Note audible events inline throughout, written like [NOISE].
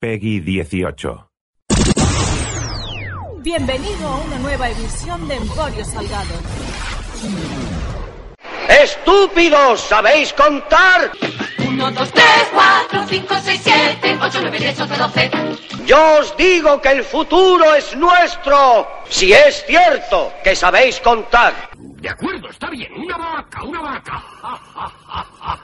Peggy 18. Bienvenido a una nueva edición de Emporio Salgado. ¡Estúpidos! ¿Sabéis contar? 1, 2, 3, 4, 5, 6, 7, 8, 9, 10, 11, 12. Yo os digo que el futuro es nuestro. Si es cierto que sabéis contar. De acuerdo, está bien. Una vaca, una vaca. [LAUGHS]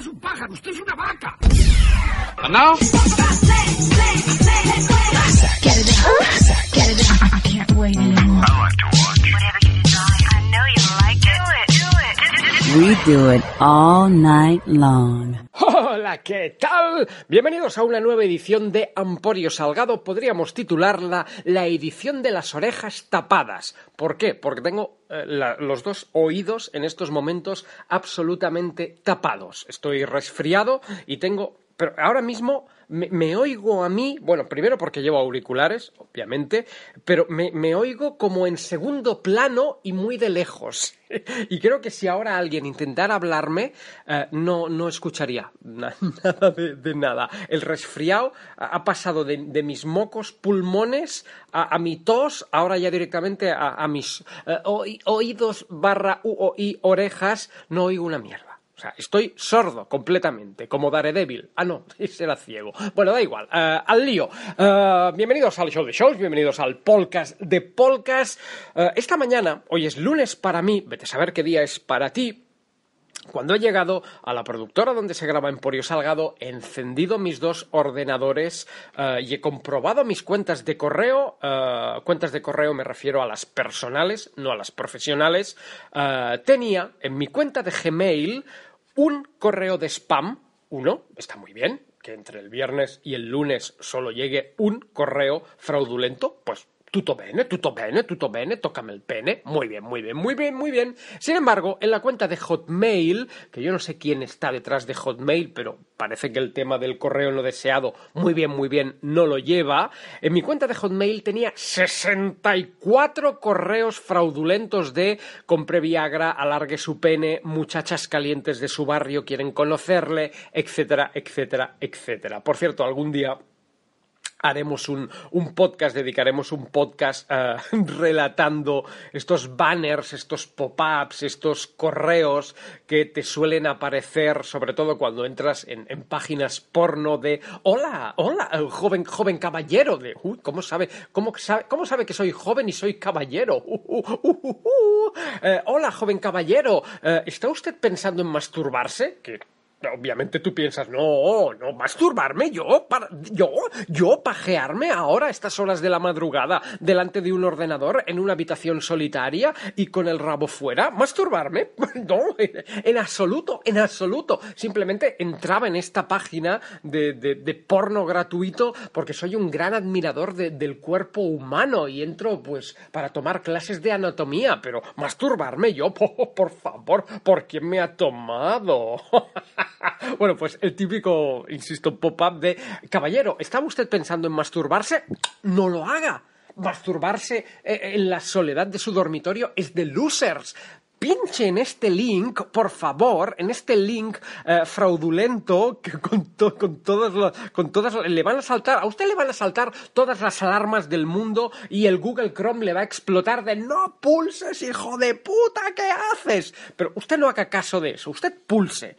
Es un pájaro, usted es una vaca. We do it all night long. Hola, ¿qué tal? Bienvenidos a una nueva edición de Amporio Salgado. Podríamos titularla La edición de las orejas tapadas. ¿Por qué? Porque tengo eh, los dos oídos en estos momentos absolutamente tapados. Estoy resfriado y tengo... Pero ahora mismo me, oigo a mí, bueno, primero porque llevo auriculares, obviamente, pero me, me oigo como en segundo plano y muy de lejos. [LAUGHS] Y creo que si ahora alguien intentara hablarme, eh, no, no escucharía [LAUGHS] na- nada de, nada. El resfriado ha pasado de, de mis mocos pulmones a, mi tos, ahora ya directamente a, mis eh, oí- oídos barra u i orejas, no oigo una mierda. O sea, estoy sordo completamente, como Daredevil. Ah, no, [LAUGHS] ese era ciego. Bueno, da igual. eh, al lío. Eh, bienvenidos al show de shows, bienvenidos al podcast de podcast. Eh, esta mañana, hoy es lunes para mí, vete a saber qué día es para ti. Cuando he llegado a la productora donde se graba Emporio Salgado, he encendido mis dos ordenadores y he comprobado mis cuentas de correo. cuentas de correo me refiero a las personales, no a las profesionales. Tenía en mi cuenta de Gmail un correo de spam, uno, está muy bien, que entre el viernes y el lunes solo llegue un correo fraudulento, pues tutto bene, tutto bene, tutto bene, tócame el pene. Muy bien, muy bien, muy bien, muy bien. Sin embargo, en la cuenta de Hotmail, que yo no sé quién está detrás de Hotmail, pero parece que el tema del correo no deseado, muy bien, muy bien, no lo lleva. En mi cuenta de Hotmail tenía 64 correos fraudulentos de compré Viagra, alargue su pene, muchachas calientes de su barrio quieren conocerle, etcétera, etcétera, etcétera. Por cierto, algún día haremos un, un podcast, dedicaremos un podcast eh, [LAUGHS] relatando estos banners, estos pop-ups, estos correos que te suelen aparecer, sobre todo cuando entras en, en páginas porno de hola, hola, joven, joven caballero, de ¿cómo sabe, cómo sabe, cómo sabe que soy joven y soy caballero? Uh, uh, uh. Eh, hola, joven caballero, eh, ¿está usted pensando en masturbarse? Que Obviamente tú piensas, no, no, masturbarme yo, para, yo, yo pajearme ahora a estas horas de la madrugada delante de un ordenador en una habitación solitaria y con el rabo fuera, masturbarme, [LAUGHS] no, en absoluto, en absoluto. Simplemente entraba en esta página de, de- de porno gratuito porque soy un gran admirador de- del cuerpo humano y entro pues para tomar clases de anatomía, pero masturbarme yo, por, [LAUGHS] por favor, ¿por quién me ha tomado? [LAUGHS] [LAUGHS] bueno, pues el típico, insisto, pop-up de caballero, ¿estaba usted pensando en masturbarse? No lo haga. Masturbarse eh, en la soledad de su dormitorio es de losers. Pinche en este link, por favor, en este link eh, fraudulento que con, con todas las, con todas le van a saltar, a usted le van a saltar todas las alarmas del mundo y el Google Chrome le va a explotar de no pulses, hijo de puta, ¿qué haces? Pero usted no haga caso de eso, usted pulse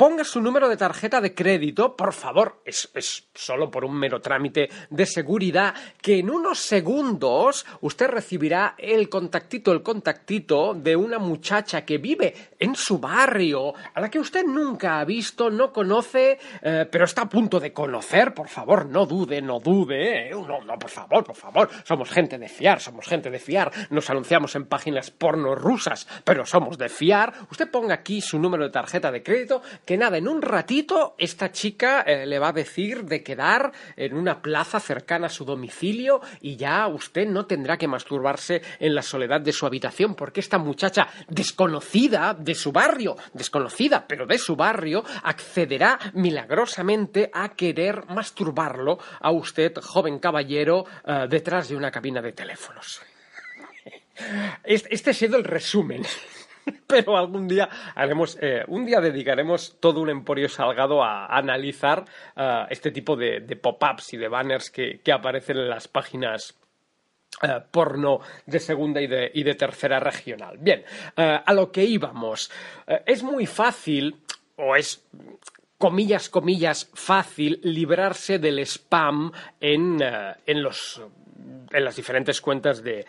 ponga su número de tarjeta de crédito, por favor, es, solo por un mero trámite de seguridad, que en unos segundos usted recibirá el contactito, el contactito de una muchacha que vive en su barrio, a la que usted nunca ha visto, no conoce, eh, pero está a punto de conocer, por favor, no dude, no dude, eh, no, no, por favor, por favor, somos gente de fiar, somos gente de fiar, nos anunciamos en páginas porno rusas, pero somos de fiar, usted ponga aquí su número de tarjeta de crédito, que nada, en un ratito esta chica eh, le va a decir de quedar en una plaza cercana a su domicilio y ya usted no tendrá que masturbarse en la soledad de su habitación porque esta muchacha desconocida de su barrio, desconocida pero de su barrio, accederá milagrosamente a querer masturbarlo a usted, joven caballero, eh, detrás de una cabina de teléfonos. [LAUGHS] Este, este ha sido el resumen [LAUGHS] pero algún día haremos, eh, un día dedicaremos todo un emporio salgado a, analizar eh, este tipo de, pop-ups y de banners que, aparecen en las páginas eh, porno de segunda y de, y de tercera regional. Bien, a lo que íbamos. es muy fácil, o es comillas, comillas, fácil librarse del spam en, en los en las diferentes cuentas de,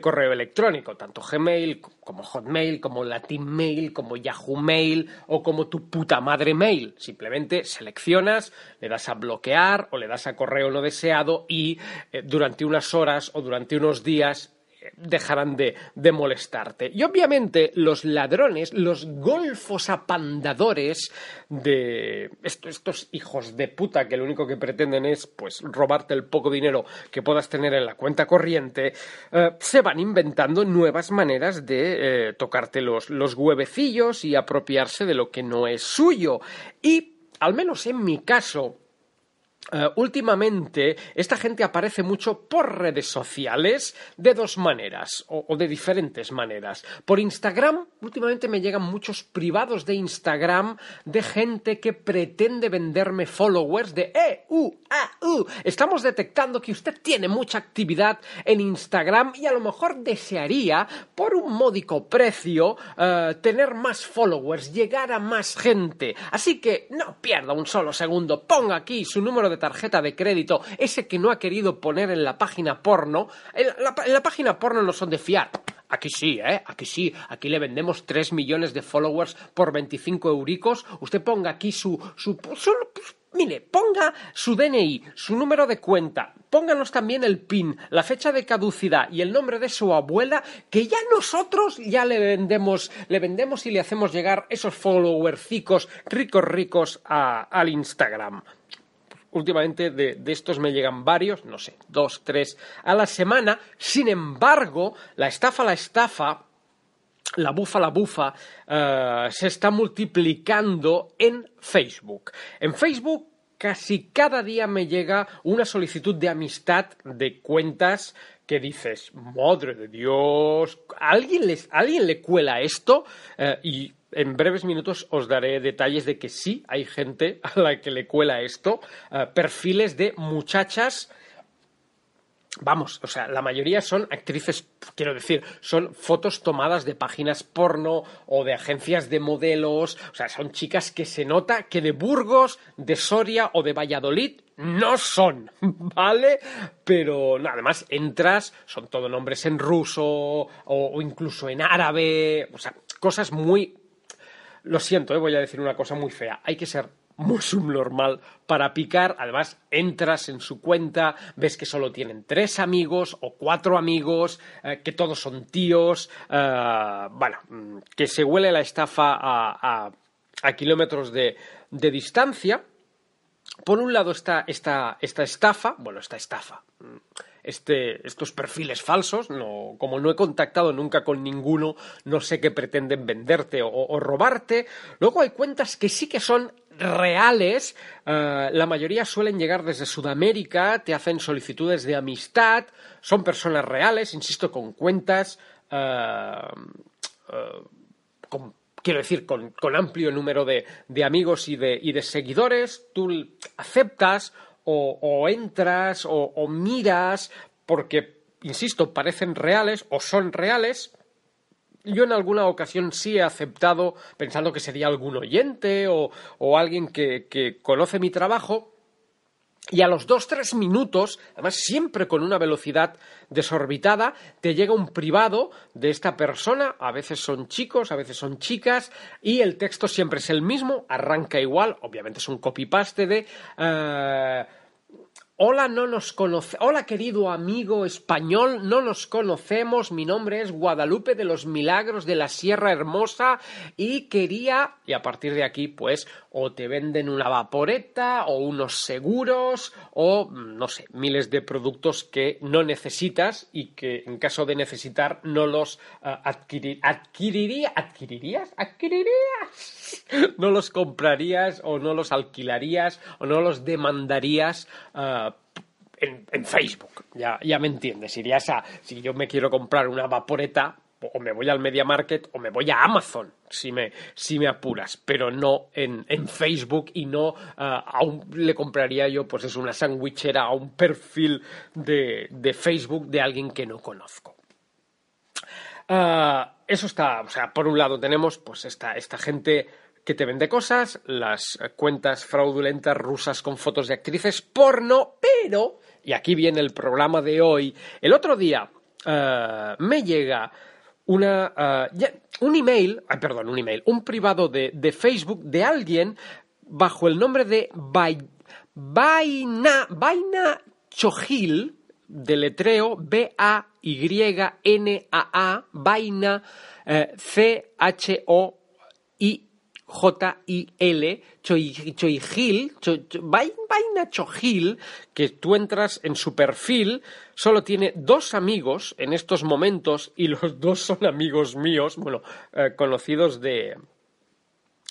correo electrónico, tanto Gmail como Hotmail, como Latin Mail, como Yahoo Mail o como tu puta madre mail. Simplemente seleccionas, le das a bloquear o le das a correo no deseado y eh, durante unas horas o durante unos días dejarán de, molestarte. Y obviamente los ladrones, los golfos apandadores de estos, hijos de puta que lo único que pretenden es pues robarte el poco dinero que puedas tener en la cuenta corriente, eh, se van inventando nuevas maneras de eh, tocarte los, los huevecillos y apropiarse de lo que no es suyo. Y, al menos en mi caso, eh, últimamente esta gente aparece mucho por redes sociales de dos maneras o, de diferentes maneras. Por Instagram, últimamente me llegan muchos privados de Instagram de gente que pretende venderme followers de E. Estamos detectando que usted tiene mucha actividad en Instagram y a lo mejor desearía, por un módico precio, eh, tener más followers, llegar a más gente. Así que no pierda un solo segundo, ponga aquí su número de tarjeta de crédito, ese que no ha querido poner en la página porno, en la, página porno no son de fiar. Aquí sí, ¿eh? Aquí sí. Aquí le vendemos 3 millones de followers por 25 euricos. Usted ponga aquí su... su, mire, ponga su DNI, su número de cuenta, pónganos también el PIN, la fecha de caducidad y el nombre de su abuela, que ya nosotros ya le vendemos, le vendemos y le hacemos llegar esos followercicos ricos ricos al Instagram últimamente de, estos me llegan varios, no sé, dos, tres a la semana. Sin embargo, la estafa, la estafa, la bufa, la bufa, eh, se está multiplicando en Facebook. En Facebook casi cada día me llega una solicitud de amistad de cuentas que dices, madre de Dios, alguien, les, ¿alguien le cuela esto? Eh, y en breves minutos os daré detalles de que sí hay gente a la que le cuela esto, eh, perfiles de muchachas Vamos, o sea, la mayoría son actrices, quiero decir, son fotos tomadas de páginas porno o de agencias de modelos, o sea, son chicas que se nota que de Burgos, de Soria o de Valladolid no son, [LAUGHS] ¿vale? Pero no, además entras, son todo nombres en ruso o, o incluso en árabe, o sea, cosas muy lo siento, eh, voy a decir una cosa muy fea. Hay que ser muy subnormal para picar. Además, entras en su cuenta, ves que solo tienen tres amigos o cuatro amigos, eh, que todos son tíos. Eh, bueno, mm, que se huele la estafa a, kilómetros de, distancia. Por un lado está esta, esta estafa, bueno, esta estafa. Este, estos perfiles falsos. Como no he contactado nunca con ninguno, no sé qué pretenden venderte o, robarte. Luego hay cuentas que sí que son reales. Eh, la mayoría suelen llegar desde Sudamérica, te hacen solicitudes de amistad, son personas reales, insisto, con cuentas. Eh, eh, quiero decir, con, amplio número de, amigos y de, y de seguidores, tú aceptas o, entras o, miras porque, insisto, parecen reales o son reales. Yo en alguna ocasión sí he aceptado pensando que sería algún oyente o, o alguien que conoce mi trabajo y a los dos, tres minutos, además siempre con una velocidad desorbitada, te llega un privado de esta persona, a veces son chicos, a veces son chicas, y el texto siempre es el mismo, arranca igual, obviamente es un copy-paste de... eh, Hola, no nos conoce. Hola, querido amigo español, no nos conocemos. Mi nombre es Guadalupe de los Milagros de la Sierra Hermosa y quería. Y a partir de aquí, pues, o te venden una vaporeta o unos seguros o, no sé, miles de productos que no necesitas y que en caso de necesitar no los adquirir, adquiriría, adquirirías, adquirirías, [LAUGHS] no los comprarías o no los alquilarías o no los demandarías. eh, en, Facebook, ya, ya me entiendes. Irías a, si yo me quiero comprar una vaporeta, o me voy al Media Market o me voy a Amazon, si me, si me apuras, pero no en, en Facebook y no ah, a un, le compraría yo, pues es una sandwichera a un perfil de, de Facebook de alguien que no conozco. Ah, eso está, o sea, por un lado tenemos pues esta, esta gente que te vende cosas, las cuentas fraudulentas rusas con fotos de actrices porno, pero, y aquí viene el programa de hoy, el otro día eh, me llega eh, un email, perdón, un email, un privado de, de Facebook de alguien bajo el nombre de Vai- Vaina, Vaina Chojil, deletreo B-A-Y-N-A-A, Vaina eh, C-H-O-I J-I-L, Choi- Choigil, Cho- Cho- Vai- Vaina Chojil, que tú entras en su perfil, solo tiene dos amigos en estos momentos y los dos son amigos míos, bueno, eh, conocidos de,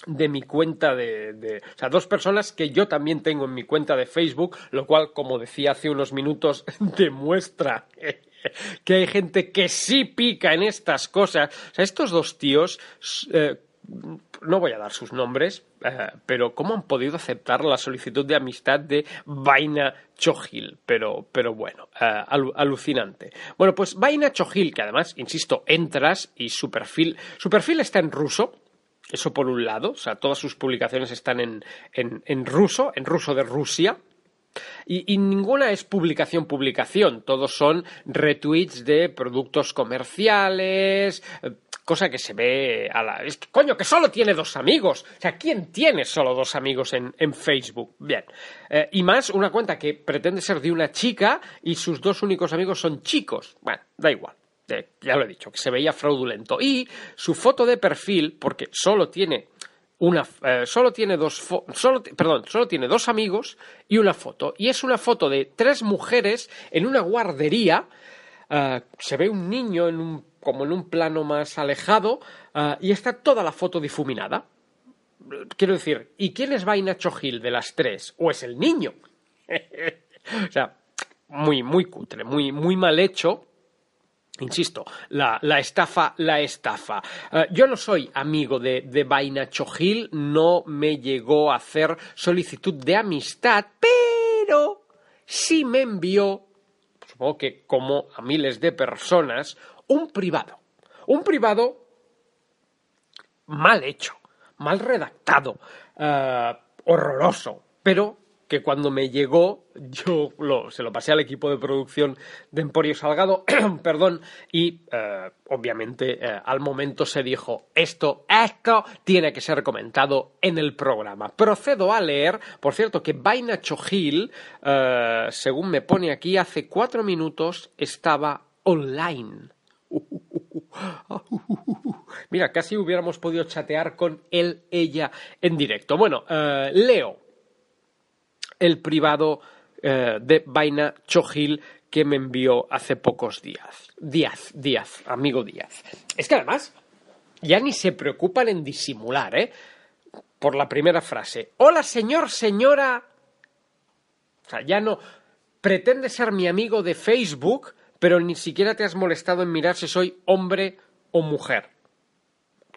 de mi cuenta de, de- O sea, dos personas que yo también tengo en mi cuenta de Facebook, lo cual, como decía hace unos minutos, [LAUGHS] demuestra [LAUGHS] que hay gente que sí pica en estas cosas. O sea, estos dos tíos... eh, no voy a dar sus nombres, eh, pero ¿cómo han podido aceptar la solicitud de amistad de Vaina Chojil? Pero, pero bueno, eh, alu- alucinante. Bueno, pues Vaina Chojil, que además, insisto, entras y su perfil, su perfil está en ruso, eso por un lado, o sea, todas sus publicaciones están en, en, en ruso, en ruso de Rusia. Y, ninguna es publicación, publicación. Todos son retweets de productos comerciales, cosa que se ve a la... Es que, coño, que solo tiene dos amigos. O sea, ¿quién tiene solo dos amigos en, en Facebook? Bien. Eh, y más una cuenta que pretende ser de una chica y sus dos únicos amigos son chicos. Bueno, da igual. Eh, ya lo he dicho, que se veía fraudulento. Y su foto de perfil, porque solo tiene una eh, solo tiene dos solo perdón solo tiene dos amigos y una foto y es una foto de tres mujeres en una guardería eh, se ve un niño en un como en un plano más alejado eh, y está toda la foto difuminada. Quiero decir y quién es Vaina Chojil de las tres o es el niño [LAUGHS] o sea muy muy cutre muy muy mal hecho. Insisto, la, la estafa, la estafa. Eh, yo no soy amigo de, de Vaina Chojil, no me llegó a hacer solicitud de amistad, pero sí me envió, supongo que como a miles de personas, un privado. Un privado mal hecho, mal redactado, eh, horroroso, pero que cuando me llegó yo se lo pasé al equipo de producción de Emporio Salgado, [CLEARS THROAT] perdón, y eh, obviamente eh, al momento se dijo esto, esto tiene que ser comentado en el programa. Procedo a leer, por cierto, que Vaina Chojil, según me pone aquí, hace cuatro minutos estaba online. [LAUGHS] Mira, casi hubiéramos podido chatear con él, ella en directo. Bueno, eh, leo el privado eh, de Vaina Chojil que me envió hace pocos días. Díaz, Díaz, amigo Díaz. Es que además ya ni se preocupan en disimular, ¿eh? Por la primera frase. Hola, señor, señora. O sea, ya no. Pretende ser mi amigo de Facebook, pero ni siquiera te has molestado en mirar si soy hombre o mujer.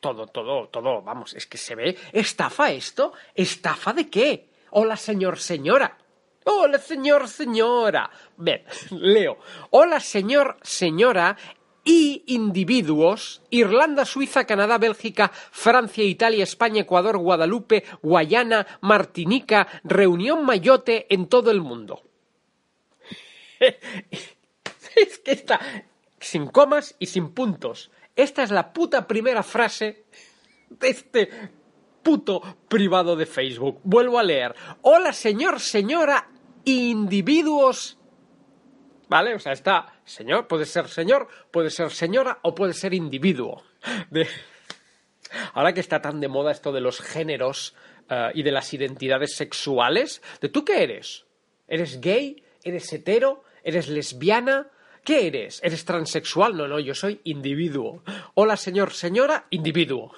Todo, todo, todo, vamos, es que se ve. ¿Estafa esto? ¿Estafa de qué? Hola, señor, señora. Hola, señor, señora. Bien, [LAUGHS] leo. Hola, señor, señora. y individuos, Irlanda, Suiza, Canadá, Bélgica, Francia, Italia, España, Ecuador, Guadalupe, Guayana, Martinica, Reunión Mayotte en todo el mundo. [LAUGHS] [LAUGHS] [LAUGHS] es que está sin comas y sin puntos. Esta es la puta primera frase de este puto privado de Facebook. Vuelvo a leer. Hola, señor, señora, individuos. ¿Vale? O sea, está señor, puede ser señor, puede ser señora o puede ser individuo. [LAUGHS] Ahora que está tan de moda esto de los géneros eh, y de las identidades sexuales, ¿de tú qué eres? ¿Eres gay? ¿Eres hetero? ¿Eres lesbiana? ¿Qué eres? ¿Eres transexual? No, no, yo soy individuo. Hola, señor, señora, individuo.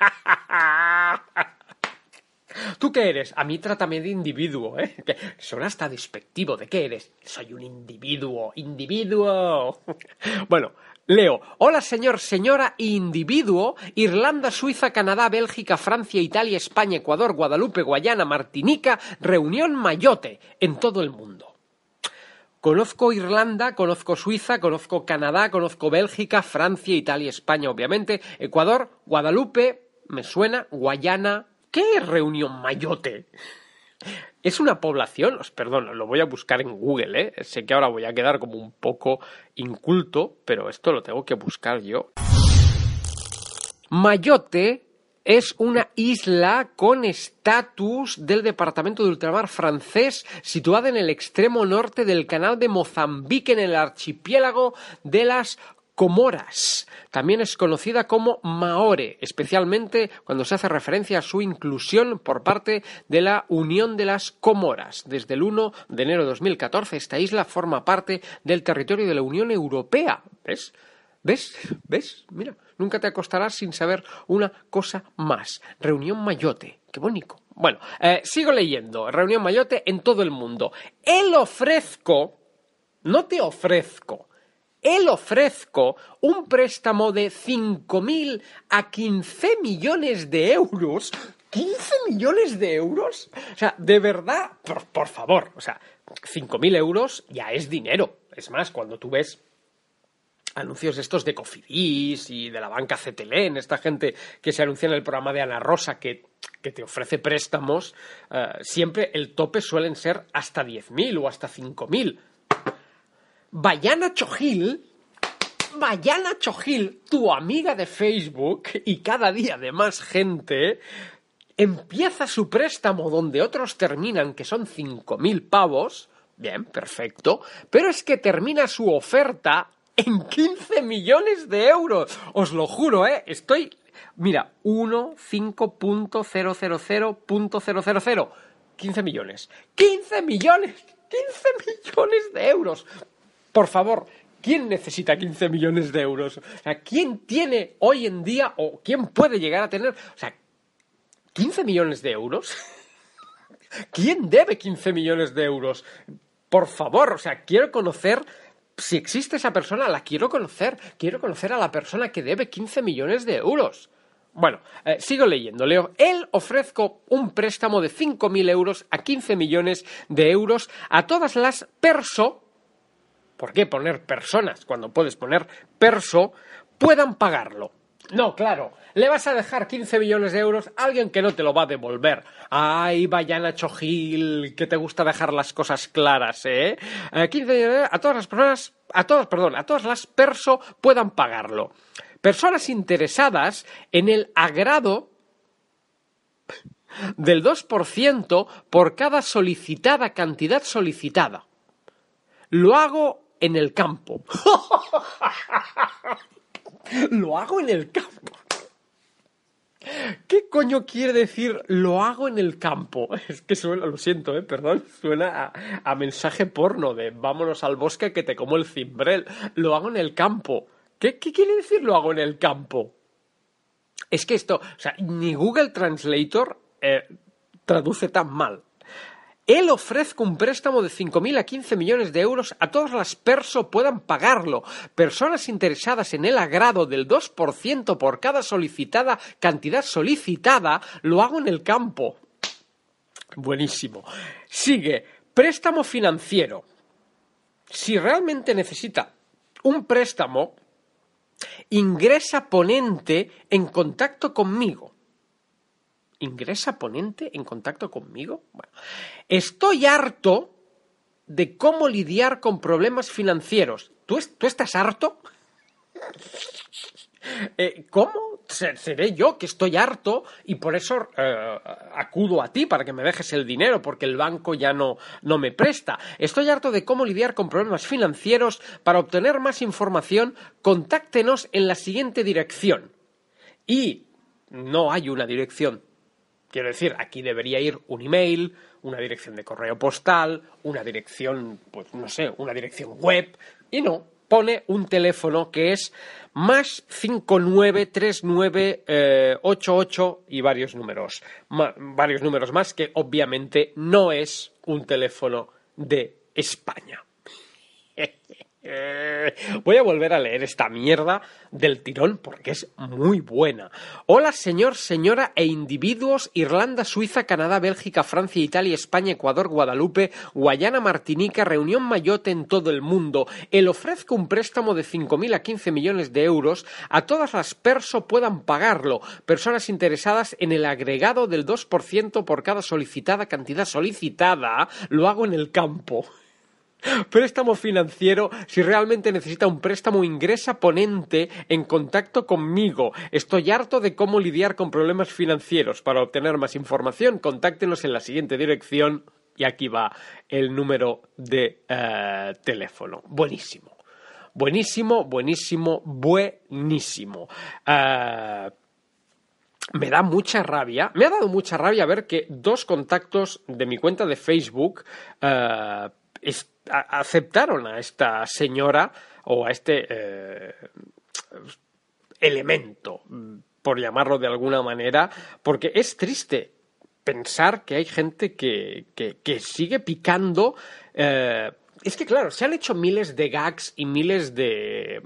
[LAUGHS] ¿Tú qué eres? A mí trátame de individuo, ¿eh? Que suena hasta despectivo. ¿De qué eres? Soy un individuo, individuo. [LAUGHS] Bueno, leo. Hola, señor, señora, individuo. Irlanda, Suiza, Canadá, Bélgica, Francia, Italia, España, Ecuador, Guadalupe, Guayana, Martinica, Reunión Mayotte, en todo el mundo. Conozco Irlanda, conozco Suiza, conozco Canadá, conozco Bélgica, Francia, Italia, España, obviamente, Ecuador, Guadalupe, me suena, Guayana. ¿Qué es Reunión Mayotte? ¿Es una población? Os perdón, lo voy a buscar en Google, ¿eh? Sé que ahora voy a quedar como un poco inculto, pero esto lo tengo que buscar yo. Mayotte es una isla con estatus del departamento de ultramar francés situada en el extremo norte del canal de Mozambique en el archipiélago de las Comoras. También es conocida como Maore, especialmente cuando se hace referencia a su inclusión por parte de la Unión de las Comoras. Desde el 1 de enero de 2014 esta isla forma parte del territorio de la Unión Europea. ¿Ves? ¿Ves? ¿Ves? Mira, nunca te acostarás sin saber una cosa más. Reunión Mayotte. Qué bonito. Bueno, eh, sigo leyendo. Reunión Mayotte en todo el mundo. El ofrezco, no te ofrezco, él ofrezco un préstamo de 5.000 a 15 millones de euros. ¿15 millones de euros? O sea, de verdad, por, por favor, o sea, 5.000 euros ya es dinero. Es más, cuando tú ves anuncios estos de Cofidis y de la banca CTLN, esta gente que se anuncia en el programa de Ana Rosa que, que te ofrece préstamos, eh, siempre el tope suelen ser hasta 10.000 o hasta 5.000. Bayana Chojil, Bayana Chojil, tu amiga de Facebook y cada día de más gente, empieza su préstamo donde otros terminan, que son 5.000 pavos. Bien, perfecto. Pero es que termina su oferta en 15 millones de euros. Os lo juro, ¿eh? Estoy... Mira, 1.5.000.000. 15 millones. ¡15 millones! ¡15 millones de euros! Por favor, ¿quién necesita 15 millones de euros? O sea, ¿quién tiene hoy en día o quién puede llegar a tener, o sea, 15 millones de euros? [LAUGHS] ¿Quién debe 15 millones de euros? Por favor, o sea, quiero conocer si existe esa persona, la quiero conocer. Quiero conocer a la persona que debe 15 millones de euros. Bueno, eh, sigo leyendo. Leo, él ofrezco un préstamo de 5.000 euros a 15 millones de euros a todas las perso ¿por qué poner personas cuando puedes poner perso? puedan pagarlo. No, claro, le vas a dejar 15 millones de euros a alguien que no te lo va a devolver. Ay, vaya Chojil, que te gusta dejar las cosas claras, ¿eh? 15 eh, a todas las personas, a todas, perdón, a todas las perso puedan pagarlo. Personas interesadas en el agrado del 2% por cada solicitada cantidad solicitada. Lo hago en el campo. [LAUGHS] lo hago en el campo. ¿Qué coño quiere decir lo hago en el campo? [LAUGHS] Es que suena, lo siento, eh, perdón, suena a, mensaje porno de vámonos al bosque que te como el cimbrel. Lo hago en el campo. ¿Qué, quiere decir lo hago en el campo? Es que esto, o sea, ni Google Translator eh, traduce tan mal. Él ofrezca un préstamo de 5.000 a 15 millones de euros a todas las perso puedan pagarlo. Personas interesadas en el agrado del 2% por cada solicitada cantidad solicitada, lo hago en el campo. Buenísimo. Sigue, préstamo financiero. Si realmente necesita un préstamo, Ingresa ponente en contacto conmigo. ¿Ingresa ponente en contacto conmigo? Estoy harto de cómo lidiar con problemas financieros. ¿Tú, es- tú estás harto? [LAUGHS] Eh, ¿Cómo? Se- Seré yo que estoy harto y por eso eh, acudo a ti para que me dejes el dinero porque el banco ya no, no me presta. Estoy harto de cómo lidiar con problemas financieros. Para obtener más información, contáctenos en la siguiente dirección. Y no hay una dirección. Quiero decir, aquí debería ir un email, una dirección de correo postal, una dirección, pues no sé, una dirección web, y no, pone un teléfono que es más 593988 y varios números, varios números más que obviamente no es un teléfono de España. Voy a volver a leer esta mierda del tirón porque es muy buena. Hola, señor, señora e individuos Irlanda, Suiza, Canadá, Bélgica, Francia, Italia, España, Ecuador, Guadalupe, Guayana, Martinica, Reunión Mayotte en todo el mundo. El ofrezco un préstamo de 5.000 a 15 millones de euros. A todas las perso puedan pagarlo. Personas interesadas en el agregado del 2% por cada solicitada cantidad solicitada. Lo hago en el campo. Préstamo financiero. Si realmente necesita un préstamo, ingresa ponente en contacto conmigo. Estoy harto de cómo lidiar con problemas financieros. Para obtener más información, contáctenos en la siguiente dirección. Y aquí va el número de eh, teléfono. Buenísimo. Buenísimo, buenísimo, buenísimo. Eh, me da mucha rabia, me ha dado mucha rabia ver que dos contactos de mi cuenta de Facebook eh, aceptaron a esta señora o a este eh, elemento, por llamarlo de alguna manera, porque es triste pensar que hay gente que, que- que sigue picando. eh, es que, claro, se han hecho miles de gags y miles de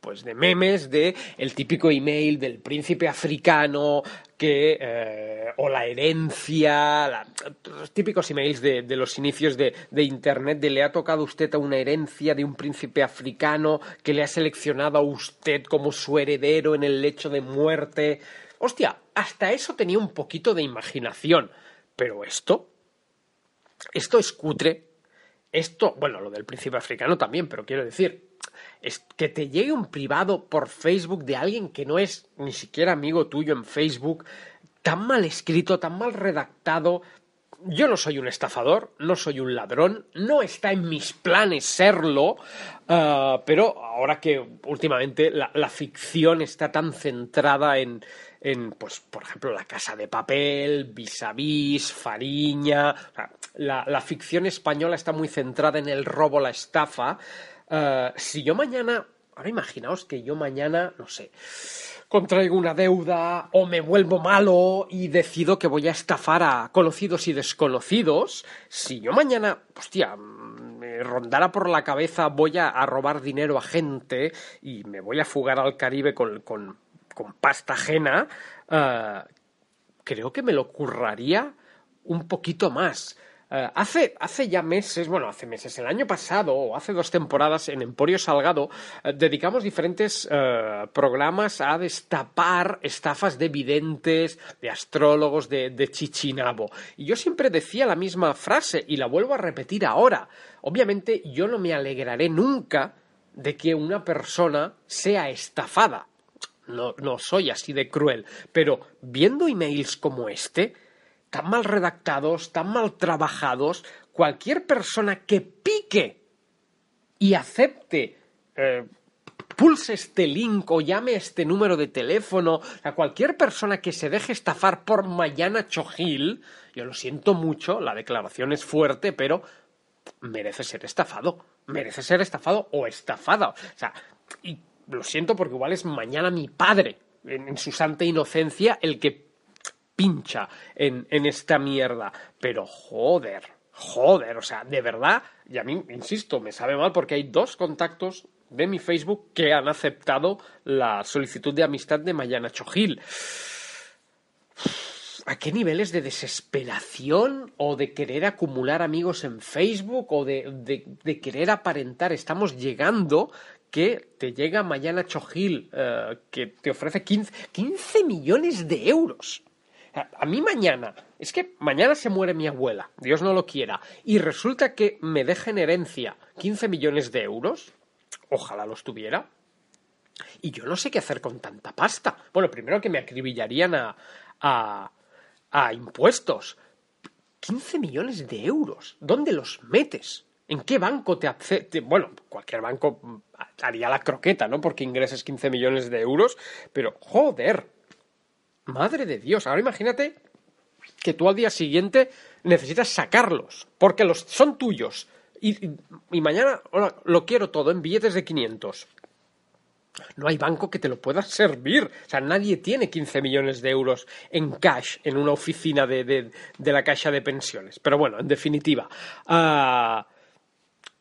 pues de memes de el típico email del príncipe africano que eh, o la herencia los típicos emails de, de los inicios de, de internet de le ha tocado usted a una herencia de un príncipe africano que le ha seleccionado a usted como su heredero en el lecho de muerte hostia hasta eso tenía un poquito de imaginación. Pero esto esto es cutre esto, bueno, lo del príncipe africano también, pero quiero decir, es que te llegue un privado por Facebook de alguien que no es ni siquiera amigo tuyo en Facebook, tan mal escrito, tan mal redactado. Yo no soy un estafador, no soy un ladrón, no está en mis planes serlo, ah, pero ahora que últimamente la, la ficción está tan centrada en, en, pues, por ejemplo, La Casa de Papel, Vis a Vis, Fariña. la, la ficción española está muy centrada en el robo, la estafa. Eh, si yo mañana, ahora imaginaos que yo mañana, no sé, contraigo una deuda o me vuelvo malo y decido que voy a estafar a conocidos y desconocidos, si yo mañana, hostia, me rondara por la cabeza voy a, a robar dinero a gente y me voy a fugar al Caribe con, con, con pasta ajena, eh, creo que me lo curraría un poquito más. Eh, hace, hace ya meses, bueno, hace meses, el año pasado o hace dos temporadas en Emporio Salgado, eh, dedicamos diferentes programas a destapar estafas de videntes, de astrólogos, de, de chichinabo. Y yo siempre decía la misma frase y la vuelvo a repetir ahora. Obviamente yo no me alegraré nunca de que una persona sea estafada. No, no soy así de cruel, pero viendo emails como este, tan mal redactados, tan mal trabajados, cualquier persona que pique y acepte, eh, pulse este link o llame este número de teléfono, a cualquier persona que se deje estafar por Mayana Chojil, yo lo siento mucho, la declaración es fuerte, pero merece ser estafado, merece ser estafado o estafada. O sea, y lo siento porque igual es mañana mi padre, en, su santa inocencia, el que pincha en, en esta mierda. Pero joder, joder, o sea, de verdad, y a mí, insisto, me sabe mal porque hay dos contactos de mi Facebook que han aceptado la solicitud de amistad de Mayana Chojil. ¿A qué niveles de desesperación o de querer acumular amigos en Facebook o de- de querer aparentar estamos llegando que te llega mañana Chojil, eh, que te ofrece 15, 15 millones de euros. A, a mí mañana, es que mañana se muere mi abuela, Dios no lo quiera, y resulta que me deja en herencia 15 millones de euros, ojalá los tuviera, y yo no sé qué hacer con tanta pasta. Bueno, primero que me acribillarían a, a, a impuestos. 15 millones de euros. ¿Dónde los metes? ¿En qué banco te acepte? Bueno, cualquier banco haría la croqueta, ¿no? Porque ingreses 15 millones de euros. Pero, joder. Madre de Dios. Ahora imagínate que tú al día siguiente necesitas sacarlos. Porque los son tuyos. Y, y- mañana lo quiero todo en billetes de 500. No hay banco que te lo pueda servir. O sea, nadie tiene 15 millones de euros en cash en una oficina de, de- de la caja de pensiones. Pero bueno, en definitiva, ah,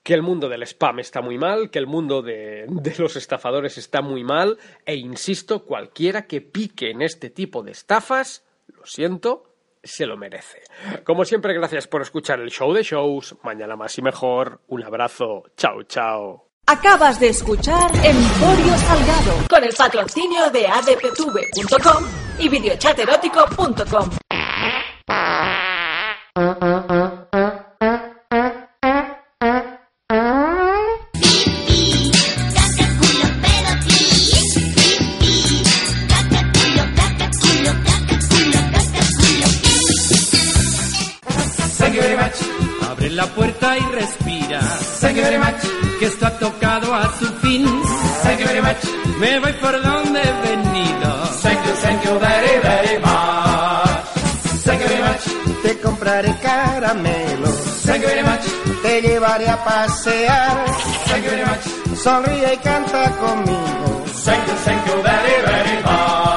que el mundo del spam está muy mal, que el mundo de, los estafadores está muy mal, e insisto, cualquiera que pique en este tipo de estafas, lo siento, se lo merece. Como siempre, gracias por escuchar el show de shows. Mañana más y mejor. Un abrazo. Chao, chao. Acabas de escuchar Emporio Salgado con el patrocinio de adptv.com y videochaterótico.com. Y respira. Thank you very much. Que esto ha tocado a su fin. Thank you very much. Me voy por donde he venido. Thank you, thank you very, very much. Thank you very much. Te compraré caramelos. Thank you very much. Te llevaré a pasear. Thank you very much. Sonríe y canta conmigo. Thank you, thank you very, very much.